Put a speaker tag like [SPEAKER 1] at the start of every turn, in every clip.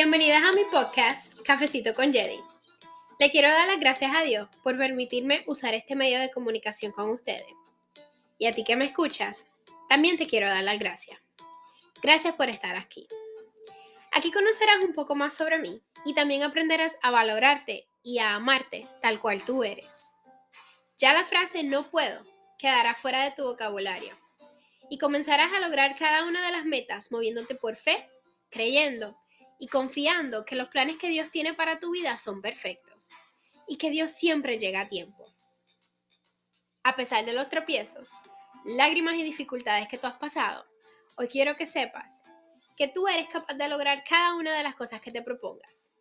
[SPEAKER 1] Bienvenidas a mi podcast Cafecito con Jedi. Le quiero dar las gracias a Dios por permitirme usar este medio de comunicación con ustedes. Y a ti que me escuchas, también te quiero dar las gracias. Gracias por estar aquí. Aquí conocerás un poco más sobre mí y también aprenderás a valorarte y a amarte tal cual tú eres. Ya la frase no puedo quedará fuera de tu vocabulario y comenzarás a lograr cada una de las metas moviéndote por fe, creyendo y confiando que los planes que Dios tiene para tu vida son perfectos y que Dios siempre llega a tiempo. A pesar de los tropiezos, lágrimas y dificultades que tú has pasado, hoy quiero que sepas que tú eres capaz de lograr cada una de las cosas que te propongas.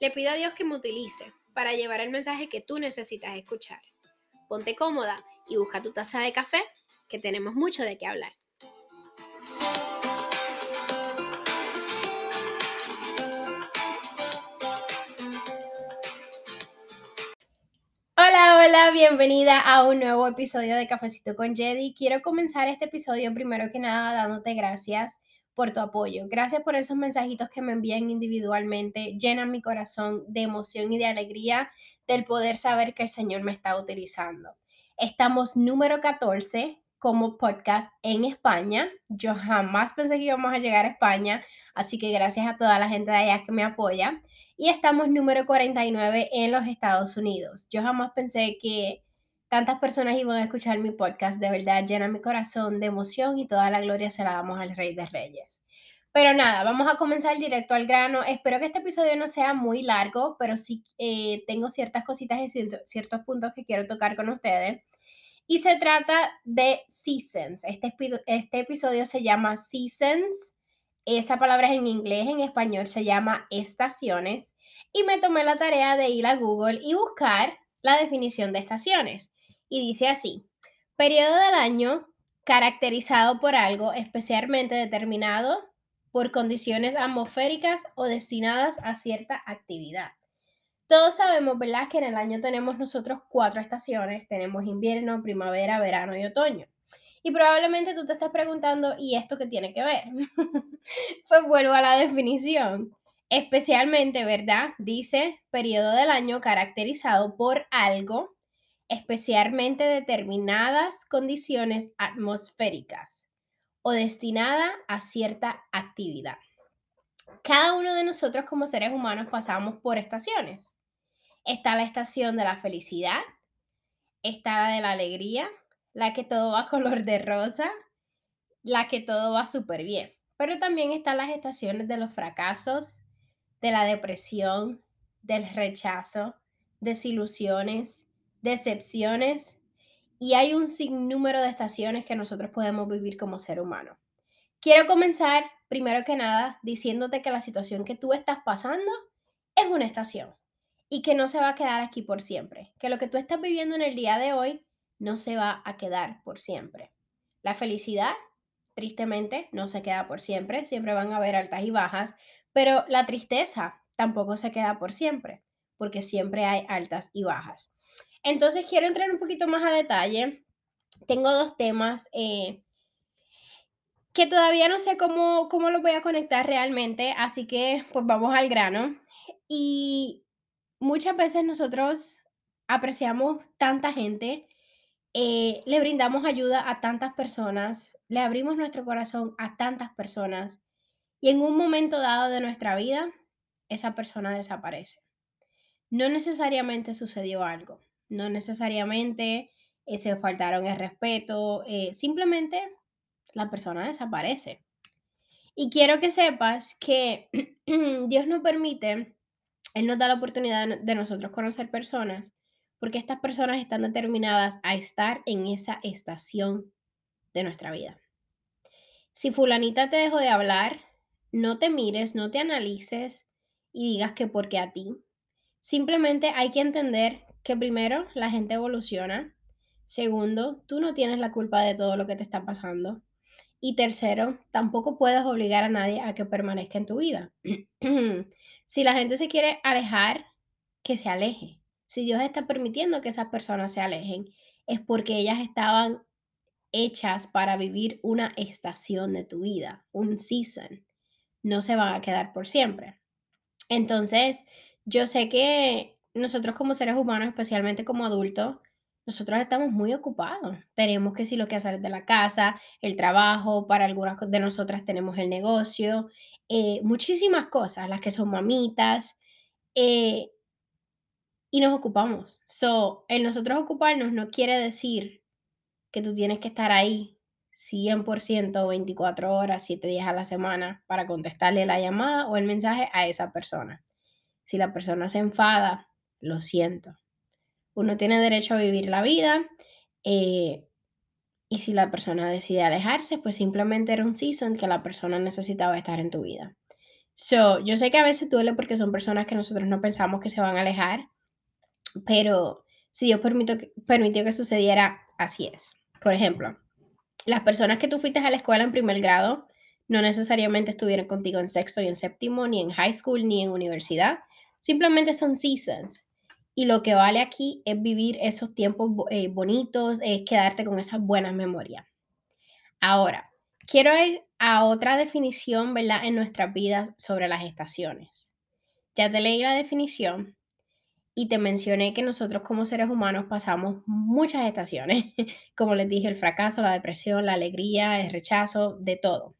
[SPEAKER 1] Le pido a Dios que me utilice para llevar el mensaje que tú necesitas escuchar. Ponte cómoda y busca tu taza de café, que tenemos mucho de qué hablar. Hola, bienvenida a un nuevo episodio de Cafecito con Jedi. Quiero comenzar este episodio primero que nada dándote gracias por tu apoyo. Gracias por esos mensajitos que me envían individualmente. Llenan mi corazón de emoción y de alegría del poder saber que el Señor me está utilizando. Estamos número 14 como podcast en España. Yo jamás pensé que íbamos a llegar a España, así que gracias a toda la gente de allá que me apoya y estamos número 49 en los Estados Unidos. Yo jamás pensé que tantas personas iban a escuchar mi podcast, de verdad llena mi corazón de emoción y toda la gloria se la damos al Rey de Reyes. Pero nada, vamos a comenzar directo al grano. Espero que este episodio no sea muy largo, pero sí eh, tengo ciertas cositas y ciertos puntos que quiero tocar con ustedes. Y se trata de seasons. Este, este episodio se llama Seasons esa palabra es en inglés, en español se llama estaciones. Y me tomé la tarea de ir a Google y buscar la definición de estaciones. Y dice así, periodo del año caracterizado por algo especialmente determinado por condiciones atmosféricas o destinadas a cierta actividad. Todos sabemos, ¿verdad?, que en el año tenemos nosotros cuatro estaciones. Tenemos invierno, primavera, verano y otoño. Y probablemente tú te estás preguntando, ¿y esto qué tiene que ver? pues vuelvo a la definición. Especialmente, ¿verdad? Dice periodo del año caracterizado por algo, especialmente determinadas condiciones atmosféricas o destinada a cierta actividad. Cada uno de nosotros como seres humanos pasamos por estaciones. Está la estación de la felicidad, está la de la alegría, la que todo va color de rosa, la que todo va súper bien. Pero también están las estaciones de los fracasos, de la depresión, del rechazo, desilusiones, decepciones y hay un sinnúmero de estaciones que nosotros podemos vivir como ser humano. Quiero comenzar primero que nada diciéndote que la situación que tú estás pasando es una estación y que no se va a quedar aquí por siempre, que lo que tú estás viviendo en el día de hoy no se va a quedar por siempre. La felicidad, tristemente, no se queda por siempre, siempre van a haber altas y bajas, pero la tristeza tampoco se queda por siempre, porque siempre hay altas y bajas. Entonces quiero entrar un poquito más a detalle. Tengo dos temas eh, que todavía no sé cómo, cómo los voy a conectar realmente, así que pues vamos al grano. Y muchas veces nosotros apreciamos tanta gente eh, le brindamos ayuda a tantas personas, le abrimos nuestro corazón a tantas personas y en un momento dado de nuestra vida, esa persona desaparece. No necesariamente sucedió algo, no necesariamente eh, se faltaron el respeto, eh, simplemente la persona desaparece. Y quiero que sepas que Dios nos permite, Él nos da la oportunidad de nosotros conocer personas porque estas personas están determinadas a estar en esa estación de nuestra vida. Si fulanita te dejó de hablar, no te mires, no te analices y digas que porque a ti. Simplemente hay que entender que primero la gente evoluciona. Segundo, tú no tienes la culpa de todo lo que te está pasando. Y tercero, tampoco puedes obligar a nadie a que permanezca en tu vida. si la gente se quiere alejar, que se aleje si Dios está permitiendo que esas personas se alejen, es porque ellas estaban hechas para vivir una estación de tu vida, un season. No se van a quedar por siempre. Entonces, yo sé que nosotros como seres humanos, especialmente como adultos, nosotros estamos muy ocupados. Tenemos que si lo que hacer de la casa, el trabajo, para algunas de nosotras tenemos el negocio, eh, muchísimas cosas, las que son mamitas, eh, y nos ocupamos. So, el nosotros ocuparnos no quiere decir que tú tienes que estar ahí 100%, 24 horas, 7 días a la semana para contestarle la llamada o el mensaje a esa persona. Si la persona se enfada, lo siento. Uno tiene derecho a vivir la vida eh, y si la persona decide alejarse, pues simplemente era un season que la persona necesitaba estar en tu vida. So, yo sé que a veces duele porque son personas que nosotros no pensamos que se van a alejar, pero si Dios permitió que, permitió que sucediera, así es. Por ejemplo, las personas que tú fuiste a la escuela en primer grado no necesariamente estuvieron contigo en sexto y en séptimo, ni en high school, ni en universidad. Simplemente son seasons. Y lo que vale aquí es vivir esos tiempos eh, bonitos, es quedarte con esas buenas memorias. Ahora, quiero ir a otra definición, ¿verdad? En nuestras vidas sobre las estaciones. Ya te leí la definición, y te mencioné que nosotros como seres humanos pasamos muchas estaciones, como les dije, el fracaso, la depresión, la alegría, el rechazo, de todo.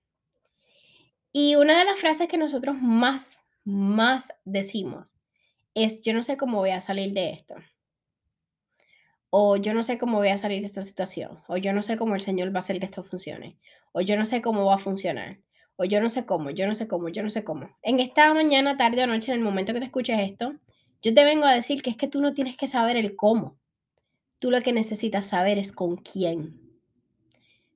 [SPEAKER 1] Y una de las frases que nosotros más, más decimos es, yo no sé cómo voy a salir de esto. O yo no sé cómo voy a salir de esta situación. O yo no sé cómo el Señor va a hacer que esto funcione. O yo no sé cómo va a funcionar. O yo no sé cómo, yo no sé cómo, yo no sé cómo. En esta mañana, tarde o noche, en el momento que te escuches esto, yo te vengo a decir que es que tú no tienes que saber el cómo. Tú lo que necesitas saber es con quién.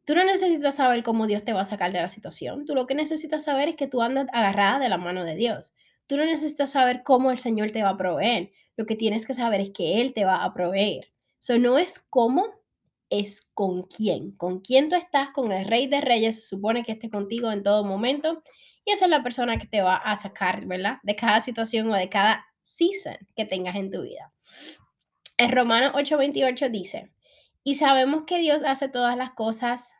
[SPEAKER 1] Tú no necesitas saber cómo Dios te va a sacar de la situación. Tú lo que necesitas saber es que tú andas agarrada de la mano de Dios. Tú no necesitas saber cómo el Señor te va a proveer. Lo que tienes que saber es que Él te va a proveer. Eso no es cómo, es con quién. Con quién tú estás, con el Rey de Reyes, se supone que esté contigo en todo momento. Y esa es la persona que te va a sacar, ¿verdad? De cada situación o de cada season que tengas en tu vida. En Romanos 8:28 dice, y sabemos que Dios hace todas las cosas,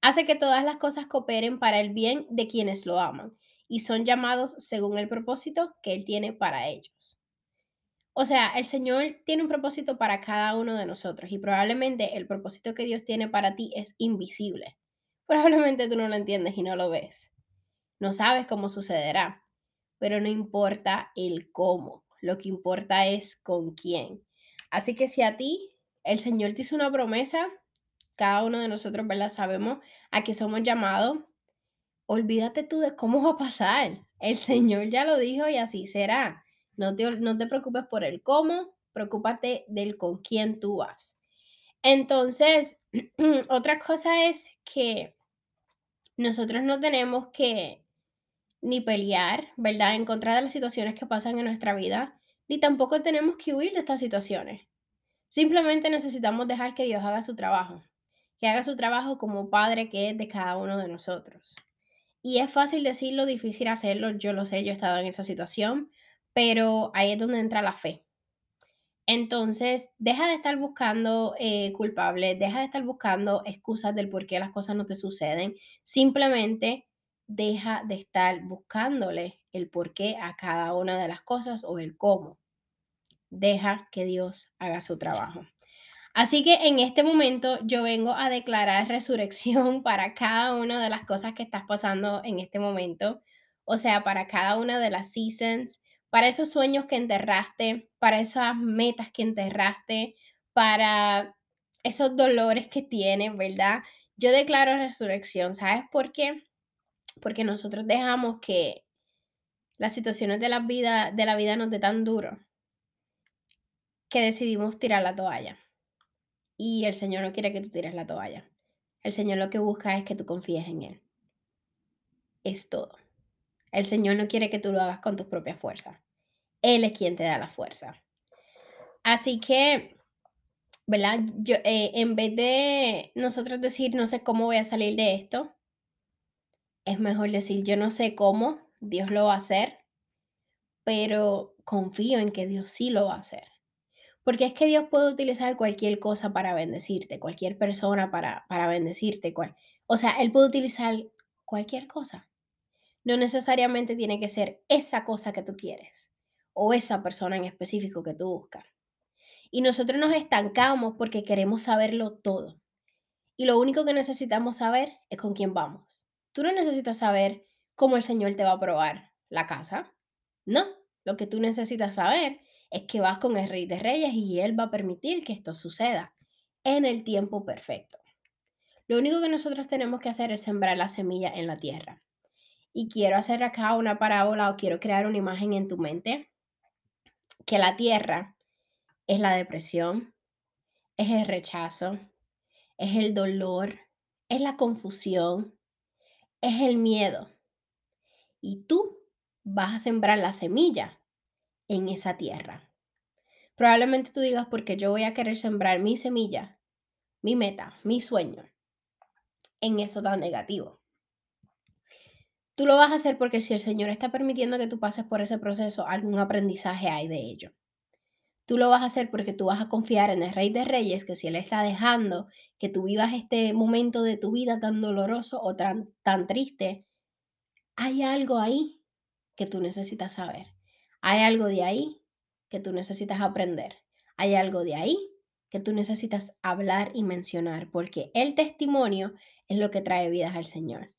[SPEAKER 1] hace que todas las cosas cooperen para el bien de quienes lo aman y son llamados según el propósito que Él tiene para ellos. O sea, el Señor tiene un propósito para cada uno de nosotros y probablemente el propósito que Dios tiene para ti es invisible. Probablemente tú no lo entiendes y no lo ves. No sabes cómo sucederá, pero no importa el cómo, lo que importa es con quién. Así que si a ti el Señor te hizo una promesa, cada uno de nosotros, ¿verdad? Sabemos a qué somos llamados. Olvídate tú de cómo va a pasar. El Señor ya lo dijo y así será. No te, no te preocupes por el cómo, preocúpate del con quién tú vas. Entonces, otra cosa es que nosotros no tenemos que ni pelear, ¿verdad? En contra de las situaciones que pasan en nuestra vida, ni tampoco tenemos que huir de estas situaciones. Simplemente necesitamos dejar que Dios haga su trabajo, que haga su trabajo como Padre que es de cada uno de nosotros. Y es fácil decirlo, difícil hacerlo, yo lo sé, yo he estado en esa situación, pero ahí es donde entra la fe. Entonces, deja de estar buscando eh, culpables, deja de estar buscando excusas del por qué las cosas no te suceden. Simplemente deja de estar buscándole el por qué a cada una de las cosas o el cómo. Deja que Dios haga su trabajo. Así que en este momento yo vengo a declarar resurrección para cada una de las cosas que estás pasando en este momento. O sea, para cada una de las seasons, para esos sueños que enterraste, para esas metas que enterraste, para esos dolores que tienes, ¿verdad? Yo declaro resurrección. ¿Sabes por qué? porque nosotros dejamos que las situaciones de la vida, de la vida nos dé tan duro que decidimos tirar la toalla. Y el Señor no quiere que tú tires la toalla. El Señor lo que busca es que tú confíes en Él. Es todo. El Señor no quiere que tú lo hagas con tus propias fuerzas. Él es quien te da la fuerza. Así que, ¿verdad? Yo, eh, en vez de nosotros decir, no sé cómo voy a salir de esto, es mejor decir, yo no sé cómo, Dios lo va a hacer, pero confío en que Dios sí lo va a hacer. Porque es que Dios puede utilizar cualquier cosa para bendecirte, cualquier persona para, para bendecirte. Cual, o sea, Él puede utilizar cualquier cosa. no necesariamente tiene que ser esa cosa que tú quieres o esa persona en específico que tú buscas. Y nosotros nos estancamos porque queremos saberlo todo. Y lo único que necesitamos saber es con quién vamos. Tú no necesitas saber cómo el Señor te va a probar la casa. No, lo que tú necesitas saber es que vas con el Rey de Reyes y Él va a permitir que esto suceda en el tiempo perfecto. Lo único que nosotros tenemos que hacer es sembrar la semilla en la tierra. Y quiero hacer acá una parábola o quiero crear una imagen en tu mente que la tierra es la depresión, es el rechazo, es el dolor, es la confusión, es el miedo. Y tú vas a sembrar la semilla en esa tierra. Probablemente tú digas, porque yo voy a querer sembrar mi semilla, mi meta, mi sueño, en eso tan negativo. Tú lo vas a hacer porque si el Señor está permitiendo que tú pases por ese proceso, algún aprendizaje hay de ello. Tú lo vas a hacer porque tú vas a confiar en el Rey de Reyes, que si Él está dejando que tú vivas este momento de tu vida tan doloroso o tan, tan triste, hay algo ahí que tú necesitas saber. Hay algo de ahí que tú necesitas aprender. Hay algo de ahí que tú necesitas hablar y mencionar, porque el testimonio es lo que trae vidas al Señor.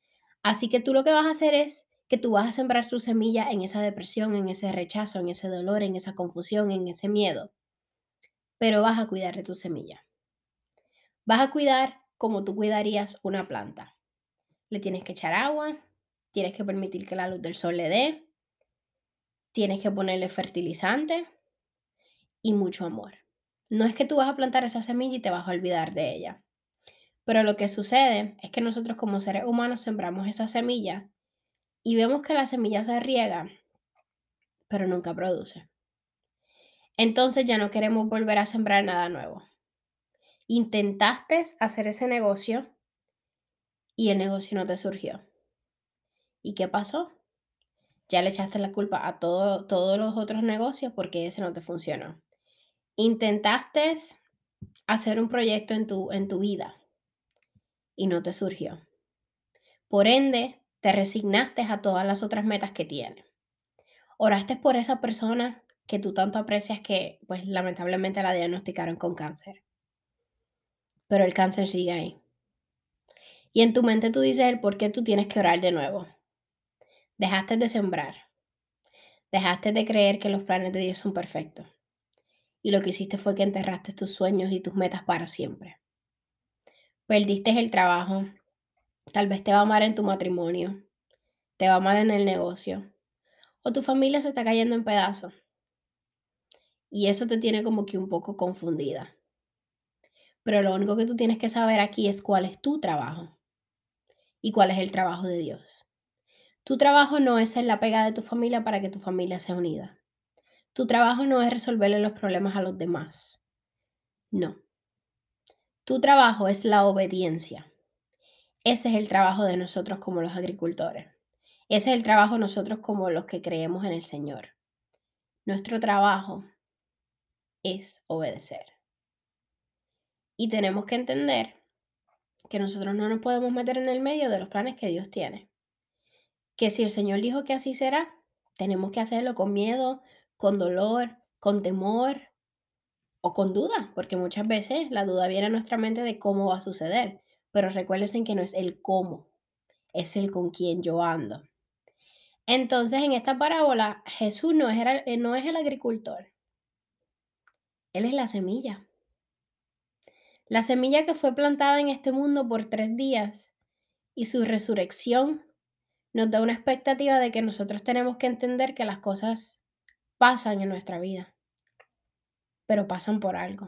[SPEAKER 1] Así que tú lo que vas a hacer es que tú vas a sembrar tu semilla en esa depresión, en ese rechazo, en ese dolor, en esa confusión, en ese miedo. Pero vas a cuidar de tu semilla. Vas a cuidar como tú cuidarías una planta. Le tienes que echar agua, tienes que permitir que la luz del sol le dé, tienes que ponerle fertilizante y mucho amor. No es que tú vas a plantar esa semilla y te vas a olvidar de ella. Pero lo que sucede es que nosotros como seres humanos sembramos esa semilla y vemos que la semilla se riega, pero nunca produce. Entonces ya no queremos volver a sembrar nada nuevo. Intentaste hacer ese negocio y el negocio no te surgió. ¿Y qué pasó? Ya le echaste la culpa a todos los otros negocios porque ese no te funcionó. Intentaste hacer un proyecto en tu, en tu vida y no te surgió. Por ende, te resignaste a todas las otras metas que tienes. Oraste por esa persona que tú tanto aprecias que, pues lamentablemente la diagnosticaron con cáncer. Pero el cáncer sigue ahí. Y en tu mente tú dices por qué tú tienes que orar de nuevo. Dejaste de sembrar. Dejaste de creer que los planes de Dios son perfectos. Y lo que hiciste fue que enterraste tus sueños y tus metas para siempre perdiste el trabajo, tal vez te va mal en tu matrimonio, te va mal en el negocio, o tu familia se está cayendo en pedazos. Y eso te tiene como que un poco confundida. Pero lo único que tú tienes que saber aquí es cuál es tu trabajo y cuál es el trabajo de Dios. Tu trabajo no es ser la pega de tu familia para que tu familia sea unida. Tu trabajo no es resolverle los problemas a los demás. No. Tu trabajo es la obediencia. Ese es el trabajo de nosotros como los agricultores. Ese es el trabajo de nosotros como los que creemos en el Señor. Nuestro trabajo es obedecer. Y tenemos que entender que nosotros no nos podemos meter en el medio de los planes que Dios tiene. Que si el Señor dijo que así será, tenemos que hacerlo con miedo, con dolor, con temor, o con duda, porque muchas veces la duda viene a nuestra mente de cómo va a suceder, pero recuerden que no es el cómo, es el con quién yo ando. Entonces, en esta parábola, Jesús no es, el, no es el agricultor, Él es la semilla. La semilla que fue plantada en este mundo por tres días y su resurrección nos da una expectativa de que nosotros tenemos que entender que las cosas pasan en nuestra vida pero pasan por algo.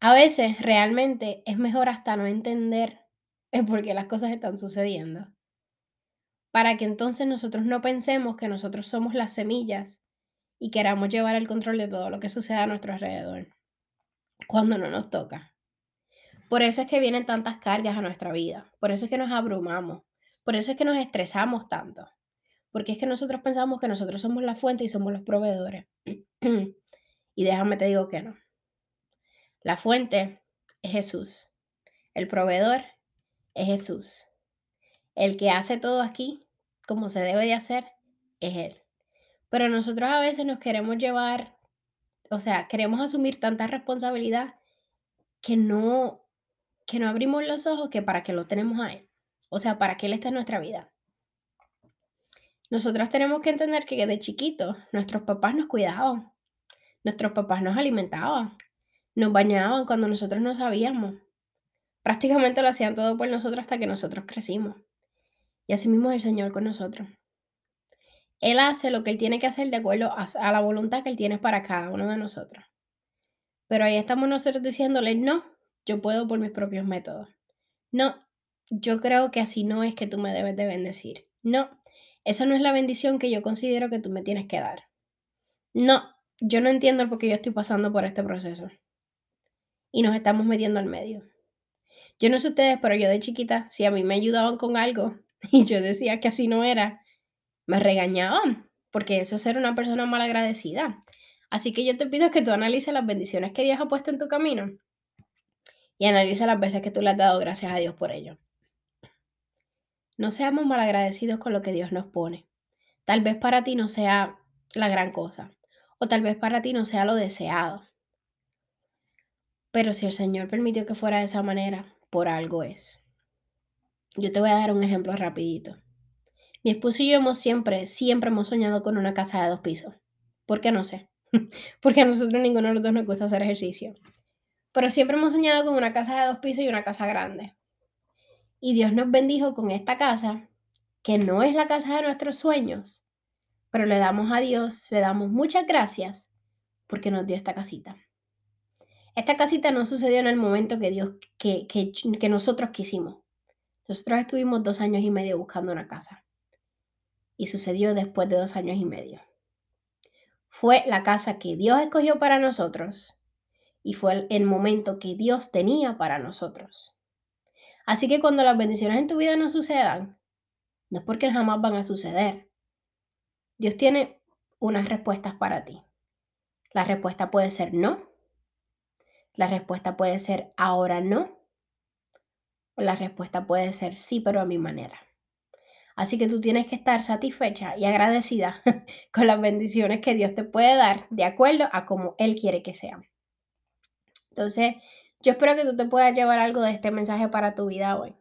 [SPEAKER 1] A veces realmente es mejor hasta no entender el por qué las cosas están sucediendo. Para que entonces nosotros no pensemos que nosotros somos las semillas y queramos llevar el control de todo lo que sucede a nuestro alrededor, cuando no nos toca. Por eso es que vienen tantas cargas a nuestra vida, por eso es que nos abrumamos, por eso es que nos estresamos tanto, porque es que nosotros pensamos que nosotros somos la fuente y somos los proveedores. Y déjame te digo que no. La fuente es Jesús. El proveedor es Jesús. El que hace todo aquí como se debe de hacer, es Él. Pero nosotros a veces nos queremos llevar, o sea, queremos asumir tanta responsabilidad que no, que no abrimos los ojos que para que lo tenemos a Él. O sea, para que Él esté en nuestra vida. Nosotras tenemos que entender que de chiquitos nuestros papás nos cuidaban, nuestros papás nos alimentaban, nos bañaban cuando nosotros no sabíamos. Prácticamente lo hacían todo por nosotros hasta que nosotros crecimos. Y así mismo el Señor con nosotros. Él hace lo que Él tiene que hacer de acuerdo a, la voluntad que Él tiene para cada uno de nosotros. Pero ahí estamos nosotros diciéndole, no, yo puedo por mis propios métodos. No, yo creo que así no es que tú me debes de bendecir. No, esa no es la bendición que yo considero que tú me tienes que dar. No, yo no entiendo por qué yo estoy pasando por este proceso. Y nos estamos metiendo al medio. Yo no sé ustedes, pero yo de chiquita, si a mí me ayudaban con algo y yo decía que así no era, me regañaban, porque eso es ser una persona mal agradecida. Así que yo te pido que tú analices las bendiciones que Dios ha puesto en tu camino y analice las veces que tú le has dado gracias a Dios por ello. No seamos mal agradecidos con lo que Dios nos pone. Tal vez para ti no sea la gran cosa, o tal vez para ti no sea lo deseado. Pero si el Señor permitió que fuera de esa manera, por algo es. Yo te voy a dar un ejemplo rapidito. Mi esposo y yo hemos siempre, siempre hemos soñado con una casa de dos pisos. ¿Por qué no sé? Porque a nosotros ninguno de los dos nos gusta hacer ejercicio. Pero siempre hemos soñado con una casa de dos pisos y una casa grande. Y Dios nos bendijo con esta casa, que no es la casa de nuestros sueños, pero le damos a Dios, le damos muchas gracias porque nos dio esta casita. Esta casita no sucedió en el momento que Dios, que, que, que nosotros quisimos. Nosotros estuvimos dos años y medio buscando una casa y sucedió después de dos años y medio. Fue la casa que Dios escogió para nosotros y fue el momento que Dios tenía para nosotros. Así que cuando las bendiciones en tu vida no sucedan, no es porque jamás van a suceder. Dios tiene unas respuestas para ti. La respuesta puede ser no. La respuesta puede ser ahora no. O la respuesta puede ser sí, pero a mi manera. Así que tú tienes que estar satisfecha y agradecida con las bendiciones que Dios te puede dar de acuerdo a como Él quiere que sean. Entonces, yo espero que tú te puedas llevar algo de este mensaje para tu vida hoy.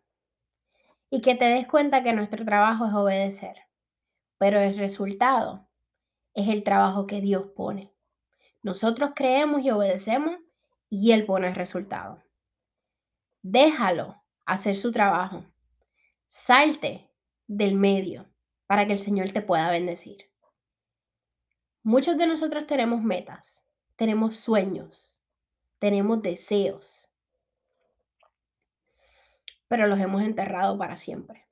[SPEAKER 1] Y que te des cuenta que nuestro trabajo es obedecer. Pero el resultado es el trabajo que Dios pone. Nosotros creemos y obedecemos y Él pone el resultado. Déjalo hacer su trabajo. Salte del medio para que el Señor te pueda bendecir. Muchos de nosotros tenemos metas, tenemos sueños, tenemos deseos, pero los hemos enterrado para siempre.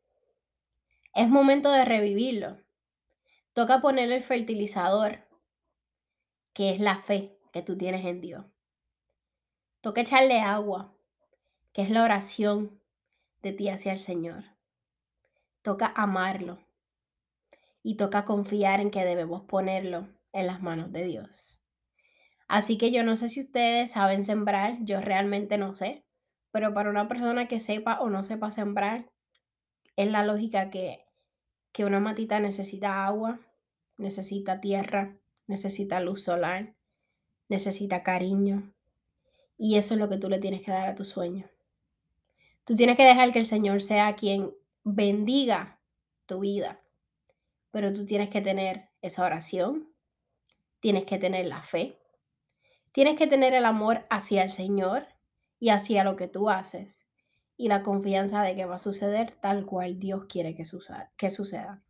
[SPEAKER 1] Es momento de revivirlo. Toca poner el fertilizador, que es la fe que tú tienes en Dios. Toca echarle agua, que es la oración de ti hacia el Señor toca amarlo y toca confiar en que debemos ponerlo en las manos de Dios. Así que yo no sé si ustedes saben sembrar, yo realmente no sé, pero para una persona que sepa o no sepa sembrar, es la lógica que, que una matita necesita agua, necesita tierra, necesita luz solar, necesita cariño. Y eso es lo que tú le tienes que dar a tu sueño. Tú tienes que dejar que el Señor sea quien bendiga tu vida. Pero tú tienes que tener esa oración, tienes que tener la fe, tienes que tener el amor hacia el Señor y hacia lo que tú haces y la confianza de que va a suceder tal cual Dios quiere que suceda.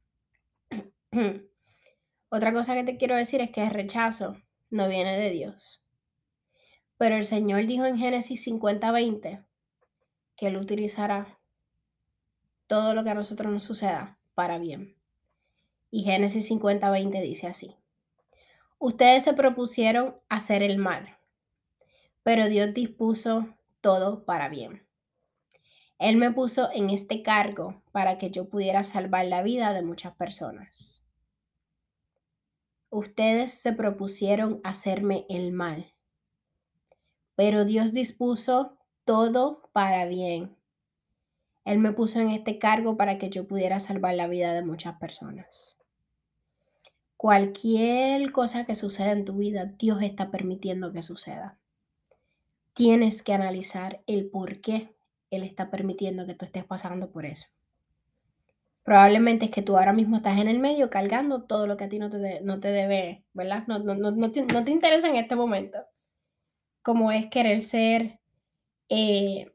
[SPEAKER 1] Otra cosa que te quiero decir es que el rechazo no viene de Dios. Pero el Señor dijo en Génesis 50:20 que Él utilizará todo lo que a nosotros nos suceda para bien. Y Génesis 50, 20 dice así. Ustedes se propusieron hacer el mal, pero Dios dispuso todo para bien. Él me puso en este cargo para que yo pudiera salvar la vida de muchas personas. Ustedes se propusieron hacerme el mal, pero Dios dispuso todo para bien Él me puso en este cargo para que yo pudiera salvar la vida de muchas personas. Cualquier cosa que suceda en tu vida, Dios está permitiendo que suceda. Tienes que analizar el por qué Él está permitiendo que tú estés pasando por eso. Probablemente es que tú ahora mismo estás en el medio cargando todo lo que a ti no te, no te debe, ¿verdad? No, no, no, te, no, te, interesa en este momento. Como es querer ser eh,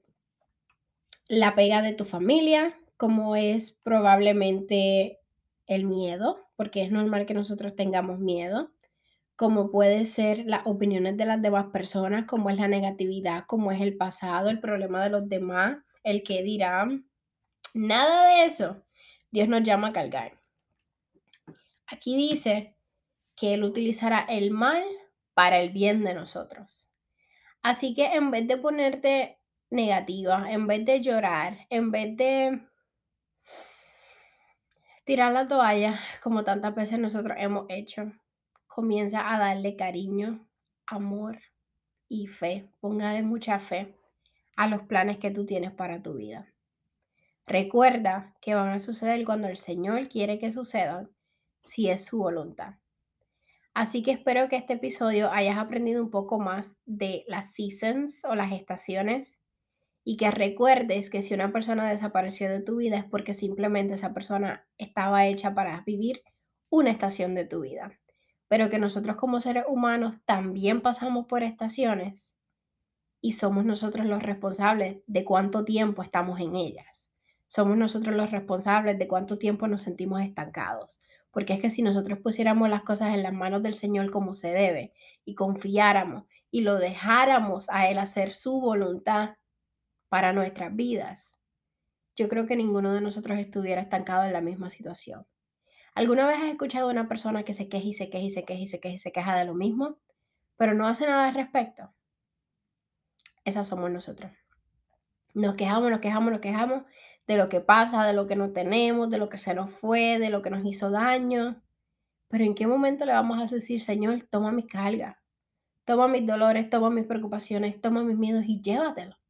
[SPEAKER 1] la pega de tu familia, como es probablemente el miedo, porque es normal que nosotros tengamos miedo, como puede ser las opiniones de las demás personas, como es la negatividad, como es el pasado, el problema de los demás, el que dirán. Nada de eso Dios nos llama a cargar. Aquí dice que Él utilizará el mal para el bien de nosotros. Así que en vez de ponerte negativa, en vez de llorar, en vez de tirar la toalla, como tantas veces nosotros hemos hecho, comienza a darle cariño, amor y fe. Póngale mucha fe a los planes que tú tienes para tu vida. Recuerda que van a suceder cuando el Señor quiere que sucedan, si es su voluntad. Así que espero que este episodio hayas aprendido un poco más de las seasons o las estaciones y que recuerdes que si una persona desapareció de tu vida es porque simplemente esa persona estaba hecha para vivir una estación de tu vida. Pero que nosotros como seres humanos también pasamos por estaciones y somos nosotros los responsables de cuánto tiempo estamos en ellas somos nosotros los responsables de cuánto tiempo nos sentimos estancados. Porque es que si nosotros pusiéramos las cosas en las manos del Señor como se debe y confiáramos y lo dejáramos a Él hacer su voluntad para nuestras vidas, yo creo que ninguno de nosotros estuviera estancado en la misma situación. ¿Alguna vez has escuchado a una persona que se queja y se queja y se queja y se queja y se queja de lo mismo, pero no hace nada al respecto? Esas somos nosotros. Nos quejamos, nos quejamos, nos quejamos de lo que pasa, de lo que no tenemos, de lo que se nos fue, de lo que nos hizo daño. Pero ¿en qué momento le vamos a decir, Señor, toma mis cargas, toma mis dolores, toma mis preocupaciones, toma mis miedos y llévatelo?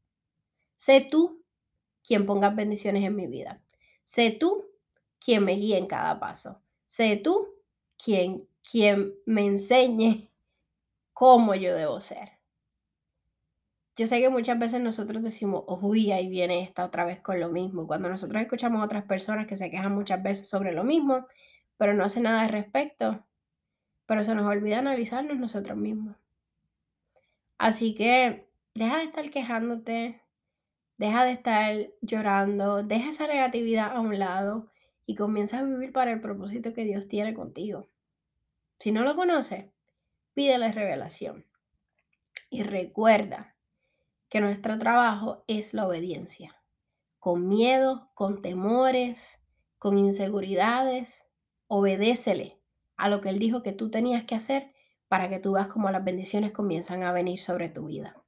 [SPEAKER 1] Sé tú quien pongas bendiciones en mi vida. Sé tú quien me guíe en cada paso. Sé tú quien, me enseñe cómo yo debo ser. Yo sé que muchas veces nosotros decimos, uy, ahí viene esta otra vez con lo mismo. Cuando nosotros escuchamos a otras personas que se quejan muchas veces sobre lo mismo, pero no hacen nada al respecto, pero se nos olvida analizarnos nosotros mismos. Así que deja de estar quejándote, deja de estar llorando, deja esa negatividad a un lado y comienza a vivir para el propósito que Dios tiene contigo. Si no lo conoces, pídele revelación. Y recuerda que nuestro trabajo es la obediencia. Con miedo, con temores, con inseguridades, obedécele a lo que Él dijo que tú tenías que hacer para que tú veas cómo las bendiciones comienzan a venir sobre tu vida.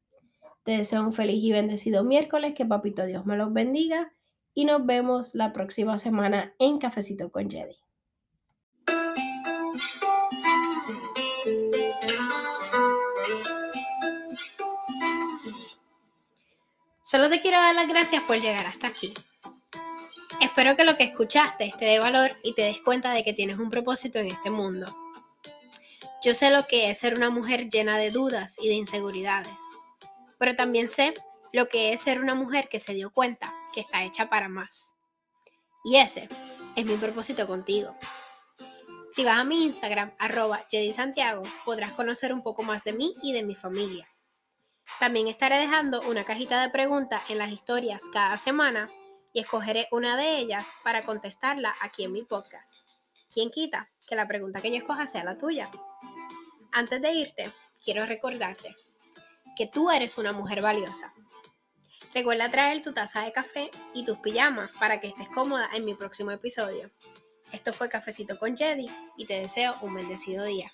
[SPEAKER 1] Te deseo un feliz y bendecido miércoles, que Papito Dios me los bendiga y nos vemos la próxima semana en Cafecito con Jedi. Solo te quiero dar las gracias por llegar hasta aquí. Espero que lo que escuchaste te dé valor y te des cuenta de que tienes un propósito en este mundo. Yo sé lo que es ser una mujer llena de dudas y de inseguridades, pero también sé lo que es ser una mujer que se dio cuenta que está hecha para más. Y ese es mi propósito contigo. Si vas a mi Instagram, arroba Santiago, podrás conocer un poco más de mí y de mi familia. También estaré dejando una cajita de preguntas en las historias cada semana y escogeré una de ellas para contestarla aquí en mi podcast. ¿Quién quita que la pregunta que yo escoja sea la tuya? Antes de irte, quiero recordarte que tú eres una mujer valiosa. Recuerda traer tu taza de café y tus pijamas para que estés cómoda en mi próximo episodio. Esto fue Cafecito con Jedi y te deseo un bendecido día.